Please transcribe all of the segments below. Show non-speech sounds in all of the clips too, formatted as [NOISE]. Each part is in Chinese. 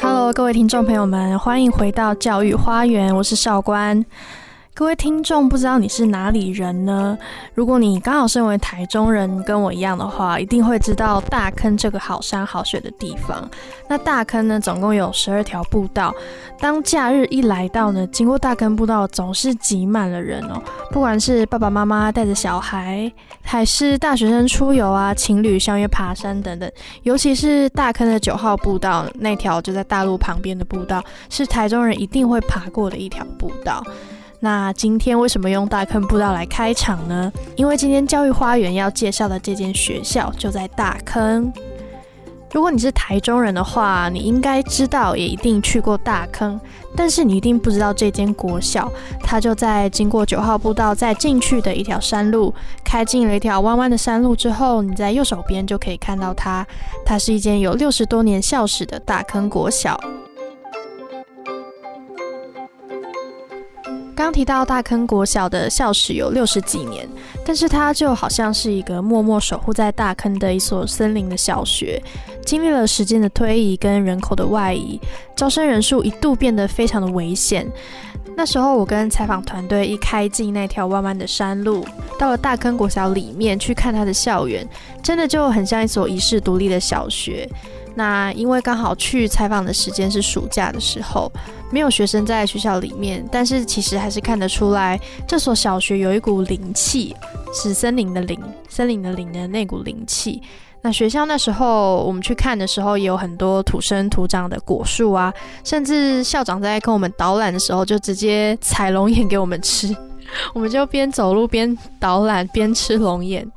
Hello，各位听众朋友们，欢迎回到教育花园，我是少官。各位听众，不知道你是哪里人呢？如果你刚好身为台中人，跟我一样的话，一定会知道大坑这个好山好水的地方。那大坑呢，总共有十二条步道。当假日一来到呢，经过大坑步道总是挤满了人哦。不管是爸爸妈妈带着小孩，还是大学生出游啊，情侣相约爬山等等。尤其是大坑的九号步道那条，就在大路旁边的步道，是台中人一定会爬过的一条步道。那今天为什么用大坑步道来开场呢？因为今天教育花园要介绍的这间学校就在大坑。如果你是台中人的话，你应该知道，也一定去过大坑，但是你一定不知道这间国小，它就在经过九号步道再进去的一条山路，开进了一条弯弯的山路之后，你在右手边就可以看到它。它是一间有六十多年校史的大坑国小。刚提到大坑国小的校史有六十几年，但是它就好像是一个默默守护在大坑的一所森林的小学。经历了时间的推移跟人口的外移，招生人数一度变得非常的危险。那时候我跟采访团队一开进那条弯弯的山路，到了大坑国小里面去看它的校园，真的就很像一所遗世独立的小学。那因为刚好去采访的时间是暑假的时候，没有学生在学校里面，但是其实还是看得出来，这所小学有一股灵气，是森林的灵，森林的灵的那股灵气。那学校那时候我们去看的时候，也有很多土生土长的果树啊，甚至校长在跟我们导览的时候，就直接采龙眼给我们吃，[LAUGHS] 我们就边走路边导览边吃龙眼。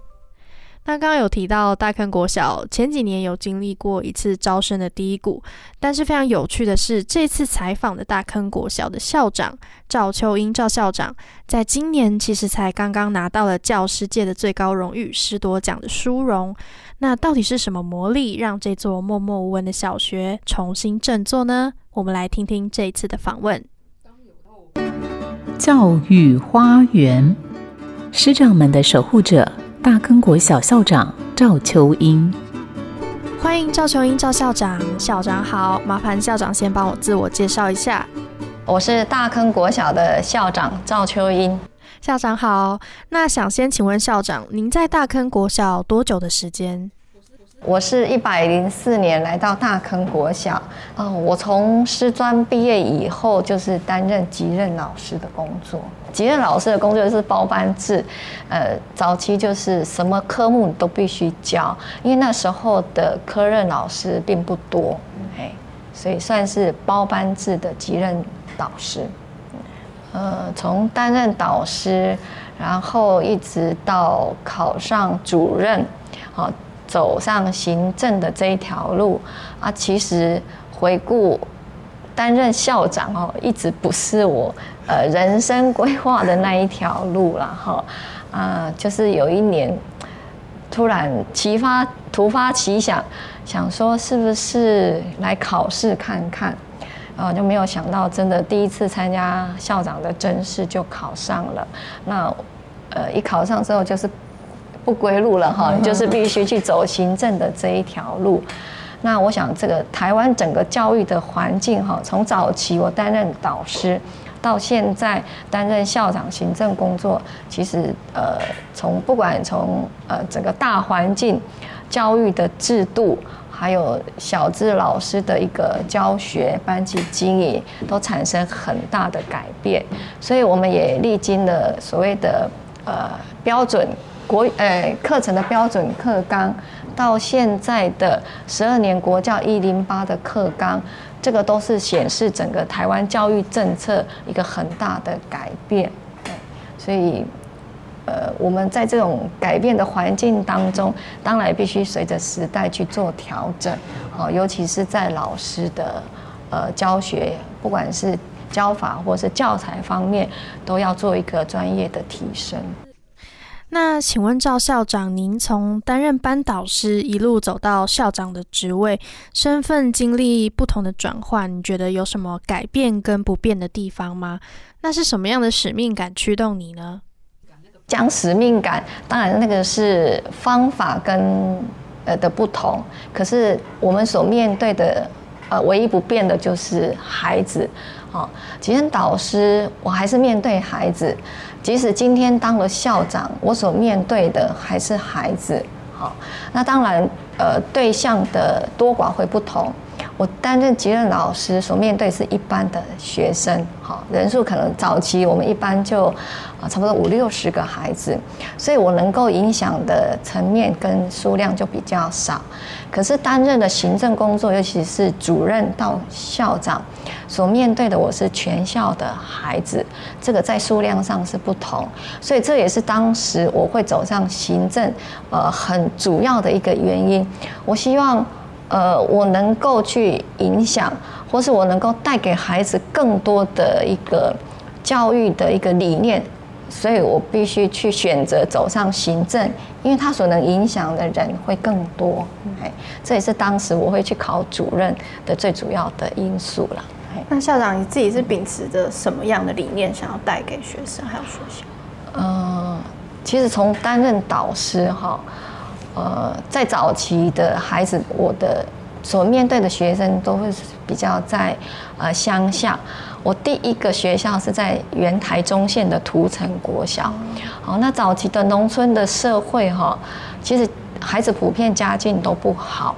那刚刚有提到大坑国小前几年有经历过一次招生的低谷，但是非常有趣的是，这次采访的大坑国小的校长赵秋英赵校长，在今年其实才刚刚拿到了教师界的最高荣誉师铎奖的殊荣。那到底是什么魔力让这座默默无闻的小学重新振作呢？我们来听听这一次的访问。教育花园，师长们的守护者。大坑国小校长赵秋英，欢迎赵秋英赵校长，校长好，麻烦校长先帮我自我介绍一下。我是大坑国小的校长赵秋英，校长好。那想先请问校长，您在大坑国小多久的时间？我是一百零四年来到大坑国小，哦，我从师专毕业以后就是担任级任老师的工作。级任老师的工作是包班制，呃，早期就是什么科目都必须教，因为那时候的科任老师并不多，哎，所以算是包班制的级任导师。呃，从担任导师，然后一直到考上主任，好。走上行政的这一条路。啊，其实回顾担任校长哦，一直不是我呃人生规划的那一条路了哈。啊，就是有一年突然奇发突发奇想，想说是不是来考试看看。啊，就没有想到真的第一次参加校长的甄试就考上了，那呃一考上之后就是。不归路了哈，就是必须去走行政的这一条路。那我想，这个台湾整个教育的环境哈，从早期我担任导师，到现在担任校长行政工作，其实呃，从不管从呃整个大环境、教育的制度，还有小智老师的一个教学、班级经营，都产生很大的改变。所以我们也历经了所谓的呃标准。国呃课程的标准课纲，到现在的十二年国教一零八的课纲，这个都是显示整个台湾教育政策一个很大的改变。所以，呃，我们在这种改变的环境当中，当然必须随着时代去做调整。好，尤其是在老师的呃教学，不管是教法或是教材方面，都要做一个专业的提升。那请问赵校长，您从担任班导师一路走到校长的职位，身份经历不同的转换，你觉得有什么改变跟不变的地方吗？那是什么样的使命感驱动你呢？讲使命感，当然那个是方法跟呃的不同，可是我们所面对的呃唯一不变的就是孩子。好，今天导师，我还是面对孩子。即使今天当了校长，我所面对的还是孩子。好，那当然，呃，对象的多寡会不同。我担任级任老师，所面对是一般的学生，好，人数可能早期我们一般就啊差不多五六十个孩子，所以我能够影响的层面跟数量就比较少。可是担任的行政工作，尤其是主任到校长。所面对的我是全校的孩子，这个在数量上是不同，所以这也是当时我会走上行政，呃，很主要的一个原因。我希望，呃，我能够去影响，或是我能够带给孩子更多的一个教育的一个理念，所以我必须去选择走上行政，因为他所能影响的人会更多。哎，这也是当时我会去考主任的最主要的因素了。那校长你自己是秉持着什么样的理念，想要带给学生还有学校？嗯，其实从担任导师哈，呃，在早期的孩子，我的所面对的学生都会比较在呃乡下。我第一个学校是在原台中县的涂城国小。好，那早期的农村的社会哈，其实孩子普遍家境都不好，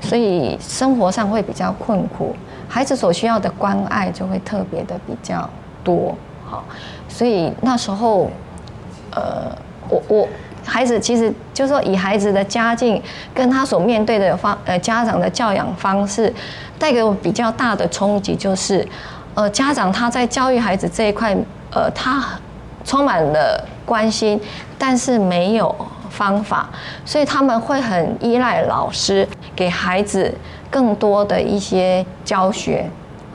所以生活上会比较困苦。孩子所需要的关爱就会特别的比较多，好，所以那时候，呃，我我孩子其实就是说以孩子的家境跟他所面对的方呃家长的教养方式，带给我比较大的冲击就是，呃，家长他在教育孩子这一块，呃，他充满了关心，但是没有方法，所以他们会很依赖老师给孩子。更多的一些教学，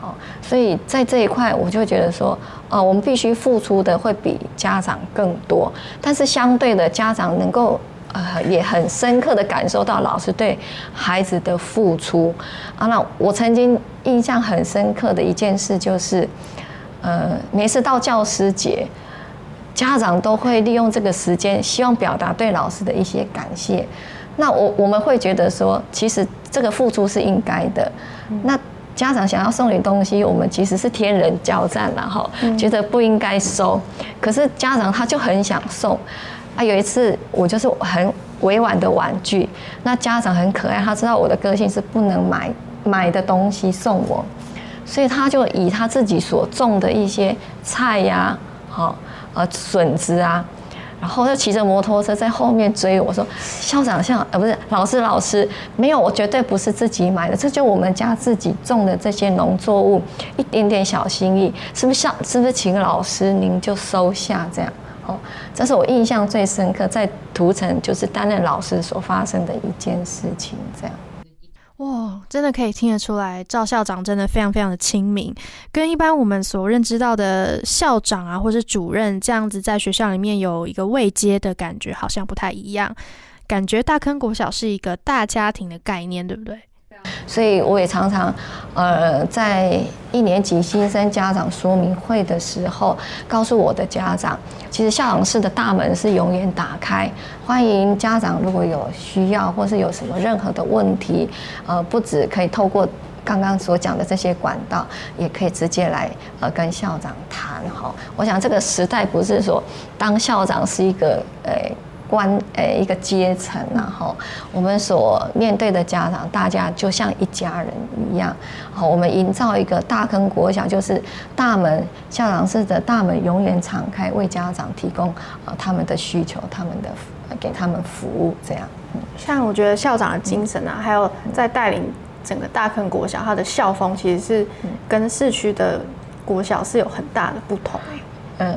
哦，所以在这一块，我就觉得说，呃，我们必须付出的会比家长更多，但是相对的，家长能够呃也很深刻的感受到老师对孩子的付出啊。那我曾经印象很深刻的一件事就是，呃，每次到教师节，家长都会利用这个时间，希望表达对老师的一些感谢。那我我们会觉得说，其实这个付出是应该的。那家长想要送你东西，我们其实是天人交战了哈，觉得不应该收。可是家长他就很想送。啊，有一次我就是很委婉的婉拒，那家长很可爱，他知道我的个性是不能买买的东西送我，所以他就以他自己所种的一些菜呀，好呃笋子啊。然后就骑着摩托车在后面追我说：“校长像呃不是老师老师没有我绝对不是自己买的，这就我们家自己种的这些农作物，一点点小心意，是不是像是不是请老师您就收下这样？这是我印象最深刻在涂城就是担任老师所发生的一件事情这样。”哇，真的可以听得出来，赵校长真的非常非常的亲民，跟一般我们所认知到的校长啊，或是主任这样子在学校里面有一个位阶的感觉，好像不太一样。感觉大坑国小是一个大家庭的概念，对不对？所以我也常常，呃，在一年级新生家长说明会的时候，告诉我的家长，其实校长室的大门是永远打开，欢迎家长如果有需要或是有什么任何的问题，呃，不止可以透过刚刚所讲的这些管道，也可以直接来呃跟校长谈哈。我想这个时代不是说当校长是一个呃。关诶一个阶层，然后我们所面对的家长，大家就像一家人一样。好，我们营造一个大坑国小，就是大门校长室的大门永远敞开，为家长提供呃他们的需求，他们的给他们服务这样。像我觉得校长的精神啊，还有在带领整个大坑国小，他的校风其实是跟市区的国小是有很大的不同。呃，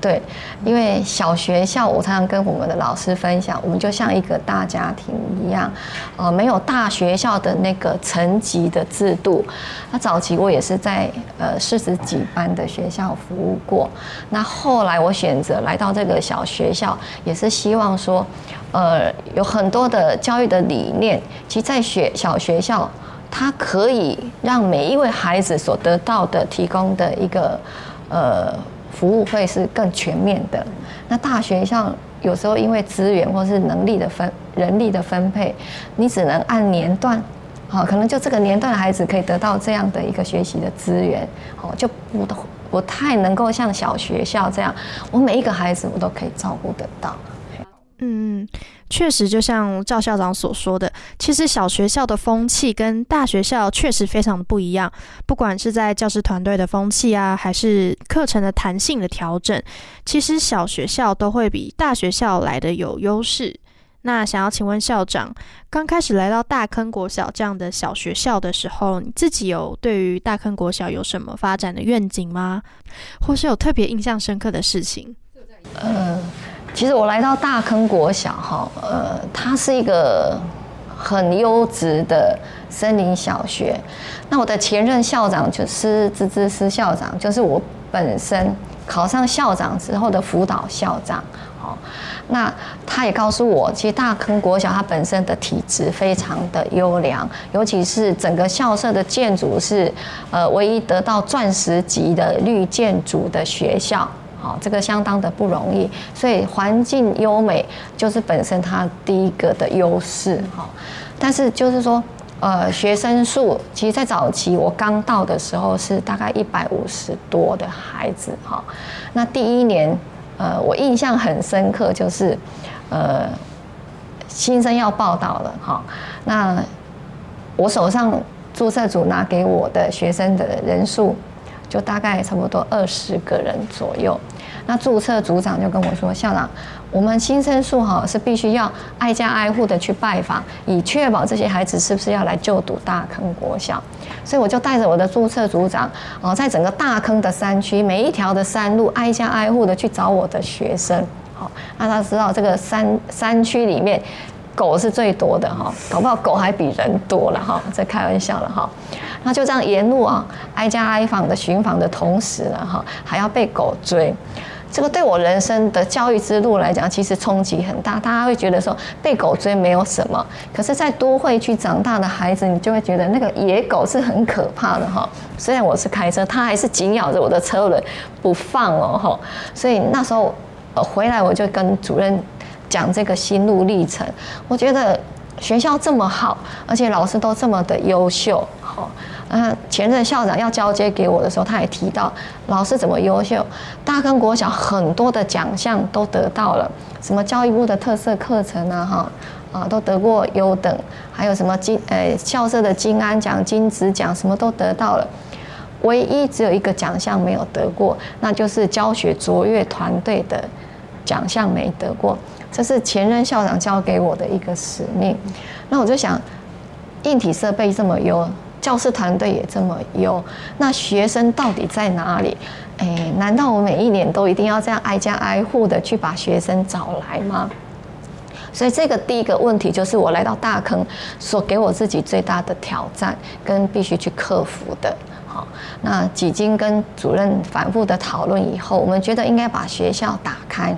对，因为小学校，我常常跟我们的老师分享，我们就像一个大家庭一样，呃，没有大学校的那个层级的制度。那早期我也是在呃四十几班的学校服务过，那后来我选择来到这个小学校，也是希望说，呃，有很多的教育的理念，其实在学小学校，它可以让每一位孩子所得到的提供的一个呃。服务会是更全面的。那大学像有时候因为资源或是能力的分、人力的分配，你只能按年段，好，可能就这个年段的孩子可以得到这样的一个学习的资源，哦，就不不太能够像小学校这样，我每一个孩子我都可以照顾得到。嗯，确实，就像赵校长所说的，其实小学校的风气跟大学校确实非常的不一样。不管是在教师团队的风气啊，还是课程的弹性的调整，其实小学校都会比大学校来的有优势。那想要请问校长，刚开始来到大坑国小这样的小学校的时候，你自己有对于大坑国小有什么发展的愿景吗？或是有特别印象深刻的事情？呃。其实我来到大坑国小哈，呃，它是一个很优质的森林小学。那我的前任校长就是芝芝师校长，就是我本身考上校长之后的辅导校长。好，那他也告诉我，其实大坑国小它本身的体质非常的优良，尤其是整个校舍的建筑是呃唯一得到钻石级的绿建筑的学校。好，这个相当的不容易，所以环境优美就是本身它第一个的优势。哈，但是就是说，呃，学生数其实，在早期我刚到的时候是大概一百五十多的孩子。哈，那第一年，呃，我印象很深刻，就是呃，新生要报道了。哈，那我手上注册组拿给我的学生的人数。就大概差不多二十个人左右，那注册组长就跟我说：“校长，我们新生数哈是必须要挨家挨户的去拜访，以确保这些孩子是不是要来就读大坑国小。”所以我就带着我的注册组长哦，在整个大坑的山区每一条的山路挨家挨户的去找我的学生，好，让他知道这个山山区里面狗是最多的哈，搞不好狗还比人多了哈，在开玩笑了哈。那就这样沿路啊，挨家挨访的巡访的同时呢，哈，还要被狗追，这个对我人生的教育之路来讲，其实冲击很大。大家会觉得说被狗追没有什么，可是，在都会区长大的孩子，你就会觉得那个野狗是很可怕的哈。虽然我是开车，它还是紧咬着我的车轮不放哦哈。所以那时候呃回来，我就跟主任讲这个心路历程。我觉得学校这么好，而且老师都这么的优秀，好。嗯，前任校长要交接给我的时候，他也提到老师怎么优秀，大坑国小很多的奖项都得到了，什么教育部的特色课程啊，哈啊都得过优等，还有什么金呃校舍的金安奖、金子奖，什么都得到了，唯一只有一个奖项没有得过，那就是教学卓越团队的奖项没得过，这是前任校长交给我的一个使命。那我就想，硬体设备这么优。教师团队也这么优，那学生到底在哪里？哎，难道我每一年都一定要这样挨家挨户的去把学生找来吗？所以这个第一个问题就是我来到大坑所给我自己最大的挑战跟必须去克服的。好，那几经跟主任反复的讨论以后，我们觉得应该把学校打开。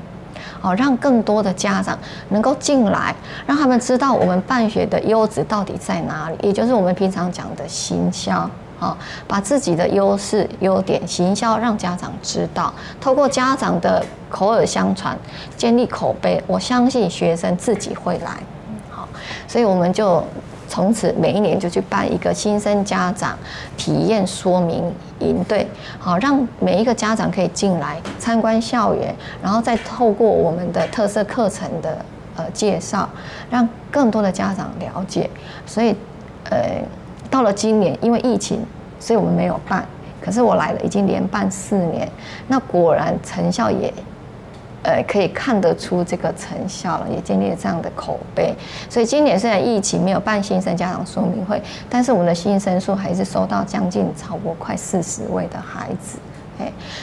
哦，让更多的家长能够进来，让他们知道我们办学的优质到底在哪里，也就是我们平常讲的行销。啊，把自己的优势、优点行销，让家长知道，透过家长的口耳相传，建立口碑，我相信学生自己会来。好，所以我们就。从此每一年就去办一个新生家长体验说明营队，好让每一个家长可以进来参观校园，然后再透过我们的特色课程的呃介绍，让更多的家长了解。所以，呃，到了今年因为疫情，所以我们没有办。可是我来了已经连办四年，那果然成效也。呃，可以看得出这个成效了，也建立了这样的口碑。所以今年虽然疫情没有办新生家长说明会，但是我们的新生数还是收到将近超过快四十位的孩子。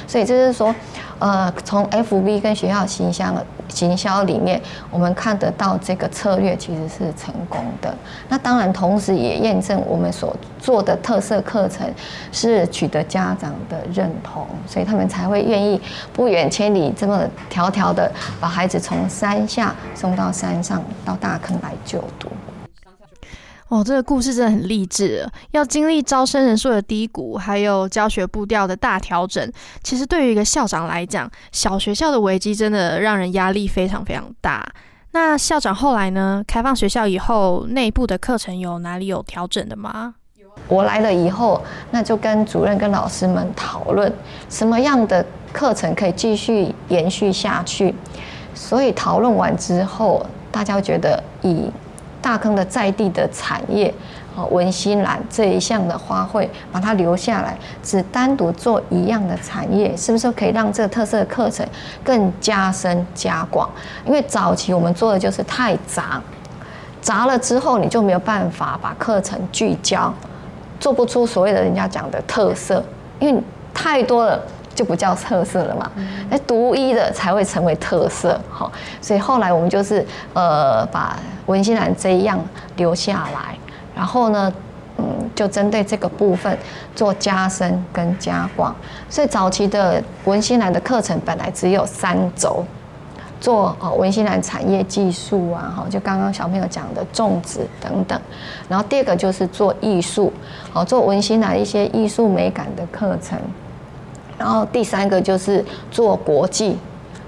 所以就是说，呃，从 FB 跟学校行销行销里面，我们看得到这个策略其实是成功的。那当然，同时也验证我们所做的特色课程是取得家长的认同，所以他们才会愿意不远千里这么迢迢的把孩子从山下送到山上到大坑来就读。哦，这个故事真的很励志。要经历招生人数的低谷，还有教学步调的大调整，其实对于一个校长来讲，小学校的危机真的让人压力非常非常大。那校长后来呢？开放学校以后，内部的课程有哪里有调整的吗？我来了以后，那就跟主任跟老师们讨论，什么样的课程可以继续延续下去。所以讨论完之后，大家觉得以大坑的在地的产业，哦，文心兰这一项的花卉，把它留下来，只单独做一样的产业，是不是可以让这个特色的课程更加深加广？因为早期我们做的就是太杂，杂了之后你就没有办法把课程聚焦，做不出所谓的人家讲的特色，因为太多了。就不叫特色了嘛，那独一的才会成为特色，好，所以后来我们就是呃把文心兰这一样留下来，然后呢，嗯，就针对这个部分做加深跟加广，所以早期的文心兰的课程本来只有三轴，做哦文心兰产业技术啊，哈，就刚刚小朋友讲的种植等等，然后第二个就是做艺术，好，做文心兰一些艺术美感的课程。然后第三个就是做国际，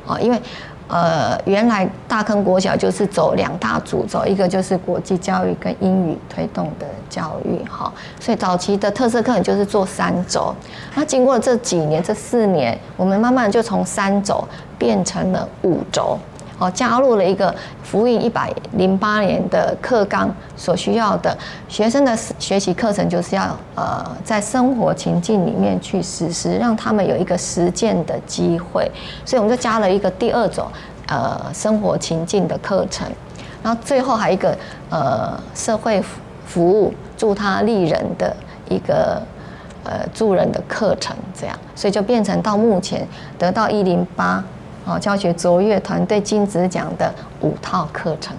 啊，因为呃原来大坑国小就是走两大主轴，一个就是国际教育跟英语推动的教育，哈，所以早期的特色课程就是做三轴。那经过这几年这四年，我们慢慢就从三轴变成了五轴。哦，加入了一个福音一百零八年的课纲所需要的学生的学习课程，就是要呃在生活情境里面去实施，让他们有一个实践的机会。所以我们就加了一个第二种呃生活情境的课程，然后最后还有一个呃社会服务助他利人的一个呃助人的课程，这样，所以就变成到目前得到一零八。哦，教学卓越团队金子奖的五套课程。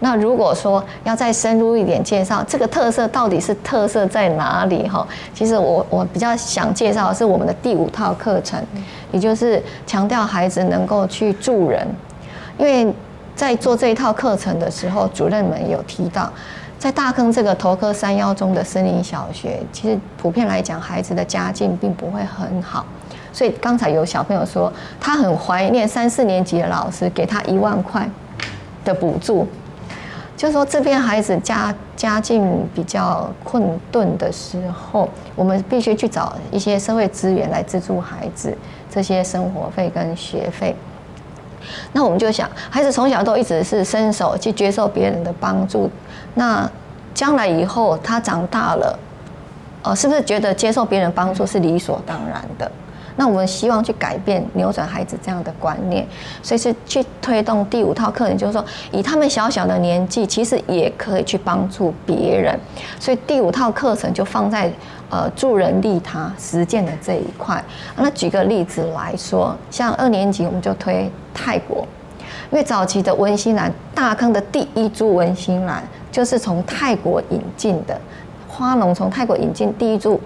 那如果说要再深入一点介绍这个特色到底是特色在哪里？哈，其实我我比较想介绍的是我们的第五套课程，也就是强调孩子能够去助人。因为在做这一套课程的时候，主任们有提到，在大坑这个头科三幺中的森林小学，其实普遍来讲，孩子的家境并不会很好。所以刚才有小朋友说，他很怀念三四年级的老师给他一万块的补助，就是说这边孩子家家境比较困顿的时候，我们必须去找一些社会资源来资助孩子这些生活费跟学费。那我们就想，孩子从小都一直是伸手去接受别人的帮助，那将来以后他长大了，呃，是不是觉得接受别人帮助是理所当然的？那我们希望去改变、扭转孩子这样的观念，所以是去推动第五套课程，就是说，以他们小小的年纪，其实也可以去帮助别人。所以第五套课程就放在呃助人利他实践的这一块。那举个例子来说，像二年级我们就推泰国，因为早期的文心兰大坑的第一株文心兰就是从泰国引进的，花农从泰国引进第一株。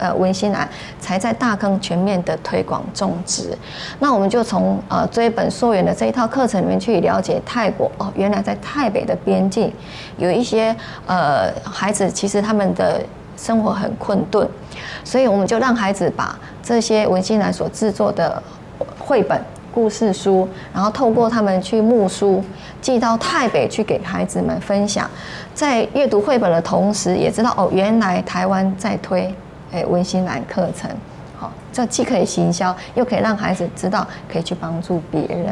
呃，文心兰才在大坑全面的推广种植，那我们就从呃追本溯源的这一套课程里面去了解泰国。哦，原来在泰北的边境有一些呃孩子，其实他们的生活很困顿，所以我们就让孩子把这些文心兰所制作的绘本、故事书，然后透过他们去木书寄到泰北去给孩子们分享，在阅读绘本的同时，也知道哦，原来台湾在推。诶，温馨兰课程，好，这既可以行销，又可以让孩子知道可以去帮助别人。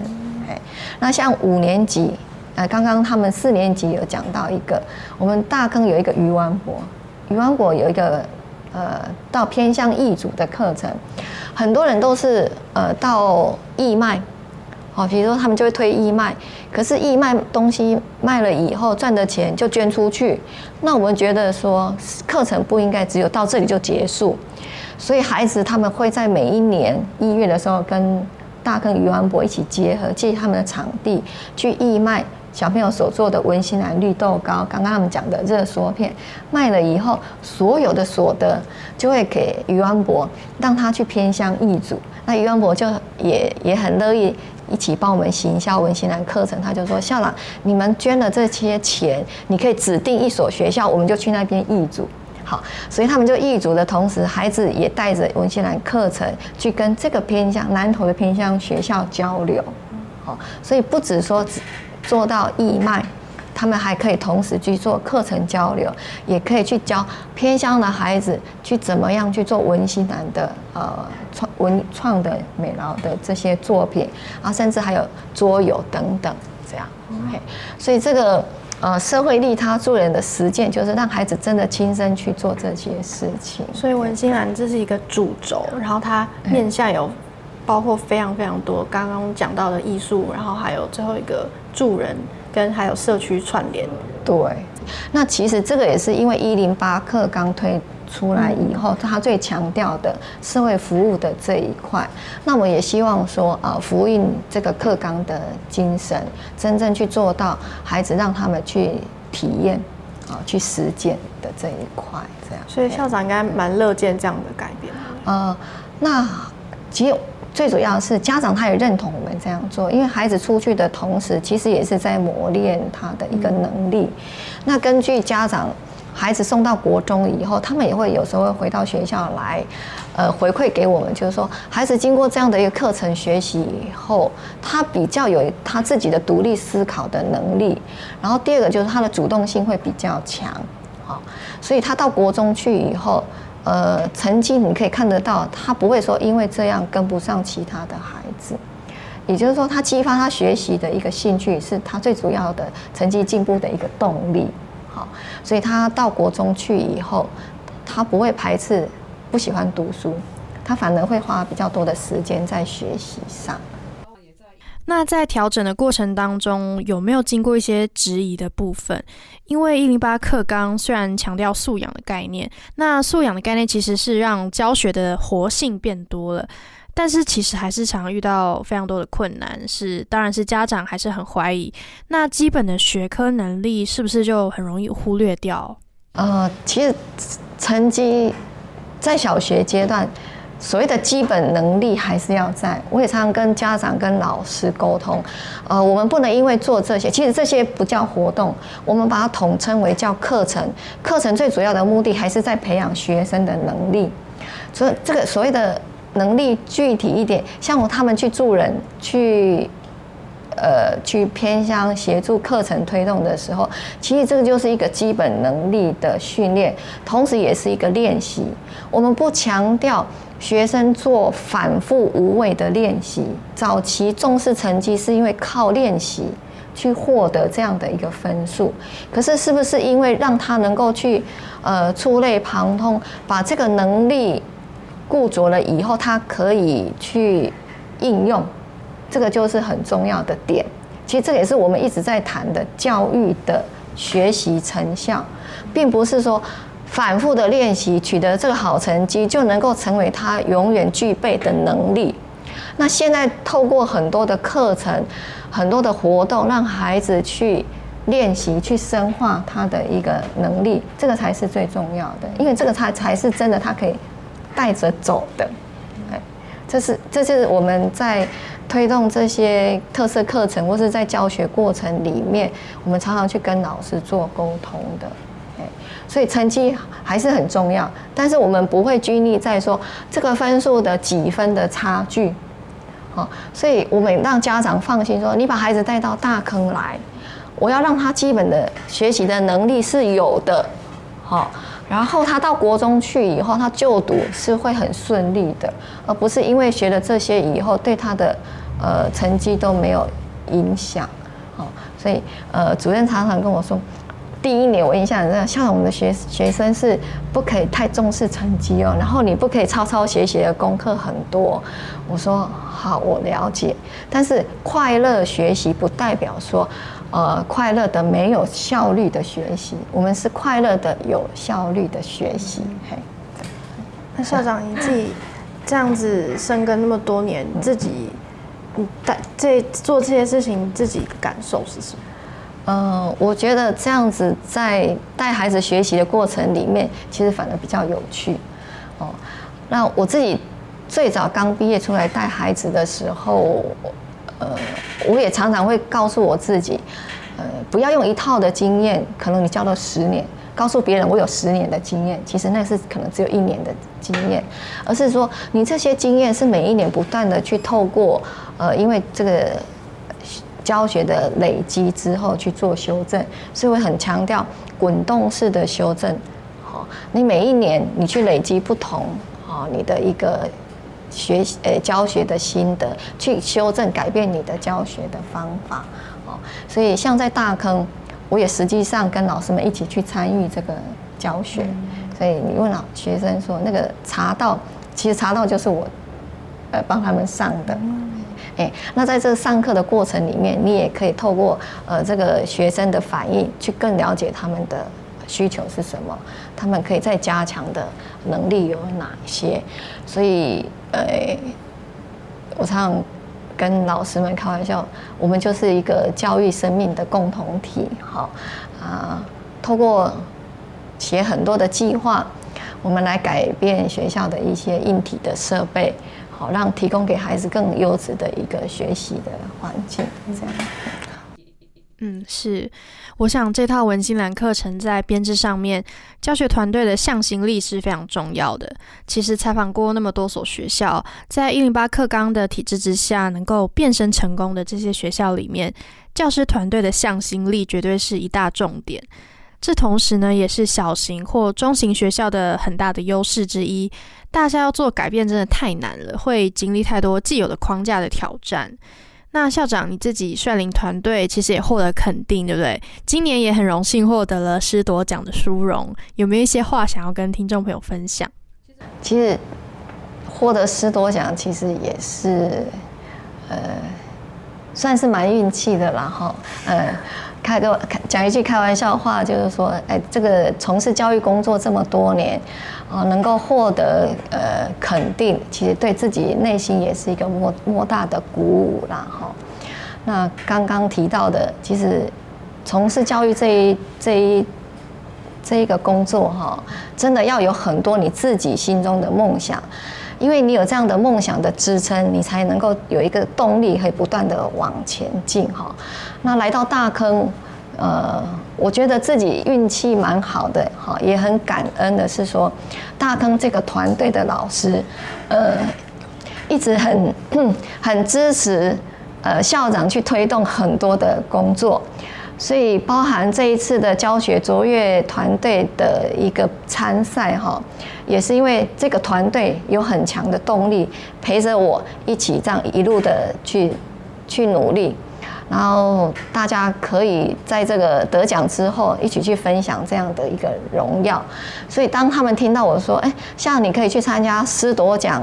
诶，那像五年级，呃，刚刚他们四年级有讲到一个，我们大坑有一个鱼丸国，鱼丸国有一个呃，到偏向义主的课程，很多人都是呃到义卖。哦，比如说他们就会推义卖，可是义卖东西卖了以后赚的钱就捐出去，那我们觉得说课程不应该只有到这里就结束，所以孩子他们会在每一年一月的时候跟大跟余安博一起结合，借他们的场地去义卖。小朋友所做的文心兰绿豆糕，刚刚他们讲的热缩片卖了以后，所有的所得就会给余安博，让他去偏乡义主。那余安博就也也很乐意一起帮我们行销文心兰课程。他就说：“校长，你们捐了这些钱，你可以指定一所学校，我们就去那边义主。”好，所以他们就义主的同时，孩子也带着文心兰课程去跟这个偏乡南投的偏乡学校交流。好，所以不止说。做到义卖，他们还可以同时去做课程交流，也可以去教偏乡的孩子去怎么样去做文心兰的呃创文创的美劳的这些作品，啊，甚至还有桌游等等这样。OK，所以这个呃社会利他助人的实践，就是让孩子真的亲身去做这些事情。所以文心兰这是一个主轴，然后它面向有。包括非常非常多刚刚讲到的艺术，然后还有最后一个助人跟还有社区串联。对，那其实这个也是因为一零八课刚推出来以后，他最强调的社会服务的这一块。那我也希望说，呃，福音这个课纲的精神，真正去做到孩子让他们去体验啊，去实践的这一块，这样。所以校长应该蛮乐见这样的改变。呃，那其实。最主要是家长他也认同我们这样做，因为孩子出去的同时，其实也是在磨练他的一个能力。那根据家长，孩子送到国中以后，他们也会有时候会回到学校来，呃，回馈给我们，就是说孩子经过这样的一个课程学习以后，他比较有他自己的独立思考的能力。然后第二个就是他的主动性会比较强，好，所以他到国中去以后。呃，成绩你可以看得到，他不会说因为这样跟不上其他的孩子，也就是说，他激发他学习的一个兴趣是他最主要的成绩进步的一个动力。好，所以他到国中去以后，他不会排斥不喜欢读书，他反而会花比较多的时间在学习上。那在调整的过程当中，有没有经过一些质疑的部分？因为一零八课纲虽然强调素养的概念，那素养的概念其实是让教学的活性变多了，但是其实还是常遇到非常多的困难。是，当然是家长还是很怀疑，那基本的学科能力是不是就很容易忽略掉？呃，其实成绩在小学阶段。所谓的基本能力还是要在，我也常常跟家长、跟老师沟通，呃，我们不能因为做这些，其实这些不叫活动，我们把它统称为叫课程。课程最主要的目的还是在培养学生的能力，所以这个所谓的能力具体一点，像我他们去助人、去呃去偏向协助课程推动的时候，其实这个就是一个基本能力的训练，同时也是一个练习。我们不强调。学生做反复无谓的练习，早期重视成绩是因为靠练习去获得这样的一个分数。可是，是不是因为让他能够去呃触类旁通，把这个能力固着了以后，他可以去应用？这个就是很重要的点。其实，这也是我们一直在谈的教育的学习成效，并不是说。反复的练习，取得这个好成绩，就能够成为他永远具备的能力。那现在透过很多的课程、很多的活动，让孩子去练习、去深化他的一个能力，这个才是最重要的。因为这个才才是真的，他可以带着走的。这是这是我们在推动这些特色课程，或是在教学过程里面，我们常常去跟老师做沟通的。所以成绩还是很重要，但是我们不会拘泥在说这个分数的几分的差距，好，所以我们让家长放心说，你把孩子带到大坑来，我要让他基本的学习的能力是有的，好，然后他到国中去以后，他就读是会很顺利的，而不是因为学了这些以后对他的呃成绩都没有影响，好，所以呃主任常常跟我说。第一年我印象很深，像我们的学学生是不可以太重视成绩哦，然后你不可以抄抄写写的功课很多。我说好，我了解，但是快乐学习不代表说，呃，快乐的没有效率的学习，我们是快乐的有效率的学习。嘿，那校长你自己这样子深耕那么多年，自己你带这做这些事情，自己感受是什么？嗯，我觉得这样子在带孩子学习的过程里面，其实反而比较有趣。哦，那我自己最早刚毕业出来带孩子的时候，呃，我也常常会告诉我自己，呃，不要用一套的经验，可能你教了十年，告诉别人我有十年的经验，其实那是可能只有一年的经验，而是说你这些经验是每一年不断的去透过，呃，因为这个。教学的累积之后去做修正，所以会很强调滚动式的修正。好，你每一年你去累积不同，好，你的一个学习呃教学的心得，去修正改变你的教学的方法。哦，所以像在大坑，我也实际上跟老师们一起去参与这个教学。所以你问老学生说，那个茶道，其实茶道就是我呃帮他们上的。哎，那在这上课的过程里面，你也可以透过呃这个学生的反应，去更了解他们的需求是什么，他们可以再加强的能力有哪些。所以，呃，我常常跟老师们开玩笑，我们就是一个教育生命的共同体。好啊，透过写很多的计划，我们来改变学校的一些硬体的设备。好，让提供给孩子更优质的一个学习的环境，这样。嗯，是。我想这套文心兰课程在编制上面，教学团队的向心力是非常重要的。其实采访过那么多所学校，在一零八课纲的体制之下，能够变身成功的这些学校里面，教师团队的向心力绝对是一大重点。这同时呢，也是小型或中型学校的很大的优势之一。大家要做改变真的太难了，会经历太多既有的框架的挑战。那校长你自己率领团队，其实也获得肯定，对不对？今年也很荣幸获得了师铎奖的殊荣，有没有一些话想要跟听众朋友分享？其实获得师铎奖，其实也是呃，算是蛮运气的啦，哈，呃。开个讲一句开玩笑话，就是说，哎，这个从事教育工作这么多年，啊，能够获得呃肯定，其实对自己内心也是一个莫莫大的鼓舞啦，哈。那刚刚提到的，其实从事教育这一这一这一个工作，哈，真的要有很多你自己心中的梦想。因为你有这样的梦想的支撑，你才能够有一个动力，可以不断的往前进哈。那来到大坑，呃，我觉得自己运气蛮好的哈，也很感恩的是说，大坑这个团队的老师，呃，一直很 [CLEARS THROAT] 很支持，呃，校长去推动很多的工作。所以，包含这一次的教学卓越团队的一个参赛哈，也是因为这个团队有很强的动力，陪着我一起这样一路的去去努力，然后大家可以在这个得奖之后一起去分享这样的一个荣耀。所以，当他们听到我说：“哎，像你可以去参加师铎奖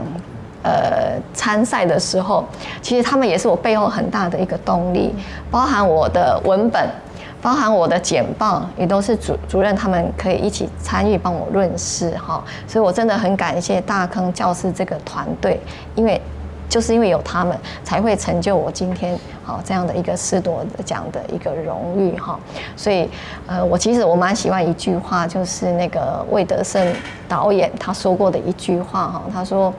呃参赛的时候”，其实他们也是我背后很大的一个动力，包含我的文本。包含我的简报也都是主主任他们可以一起参与帮我论事哈，所以我真的很感谢大坑教师这个团队，因为就是因为有他们才会成就我今天好这样的一个师铎奖的一个荣誉哈，所以呃我其实我蛮喜欢一句话，就是那个魏德胜导演他说过的一句话哈，他说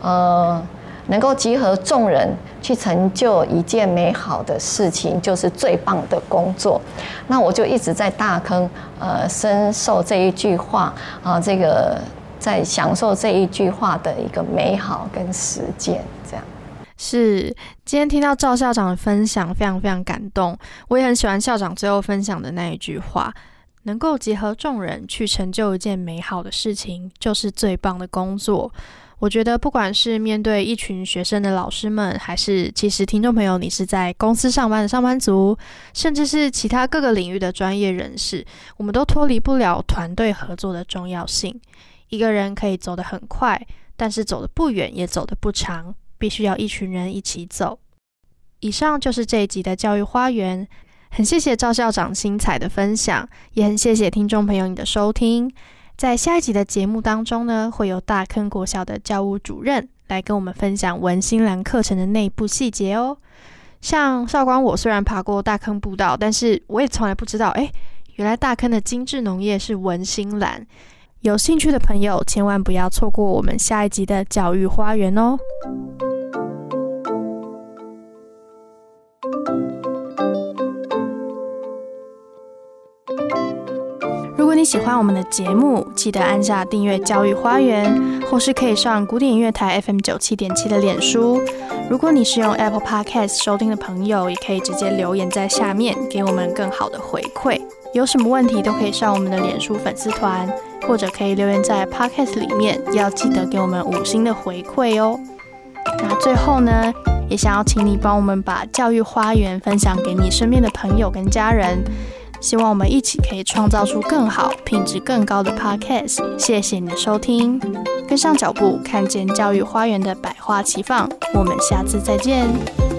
呃。能够集合众人去成就一件美好的事情，就是最棒的工作。那我就一直在大坑，呃，深受这一句话啊，这个在享受这一句话的一个美好跟实践。这样是今天听到赵校长的分享，非常非常感动。我也很喜欢校长最后分享的那一句话：能够结合众人去成就一件美好的事情，就是最棒的工作。我觉得，不管是面对一群学生的老师们，还是其实听众朋友，你是在公司上班的上班族，甚至是其他各个领域的专业人士，我们都脱离不了团队合作的重要性。一个人可以走得很快，但是走得不远，也走得不长，必须要一群人一起走。以上就是这一集的教育花园，很谢谢赵校长精彩的分享，也很谢谢听众朋友你的收听。在下一集的节目当中呢，会有大坑国小的教务主任来跟我们分享文心兰课程的内部细节哦。像少光，我虽然爬过大坑步道，但是我也从来不知道，哎，原来大坑的精致农业是文心兰。有兴趣的朋友，千万不要错过我们下一集的教育花园哦。喜欢我们的节目，记得按下订阅“教育花园”，或是可以上古典音乐台 FM 九七点七的脸书。如果你是用 Apple Podcast 收听的朋友，也可以直接留言在下面，给我们更好的回馈。有什么问题都可以上我们的脸书粉丝团，或者可以留言在 Podcast 里面，要记得给我们五星的回馈哦。那最后呢，也想要请你帮我们把教育花园分享给你身边的朋友跟家人。希望我们一起可以创造出更好、品质更高的 Podcast。谢谢你的收听，跟上脚步，看见教育花园的百花齐放。我们下次再见。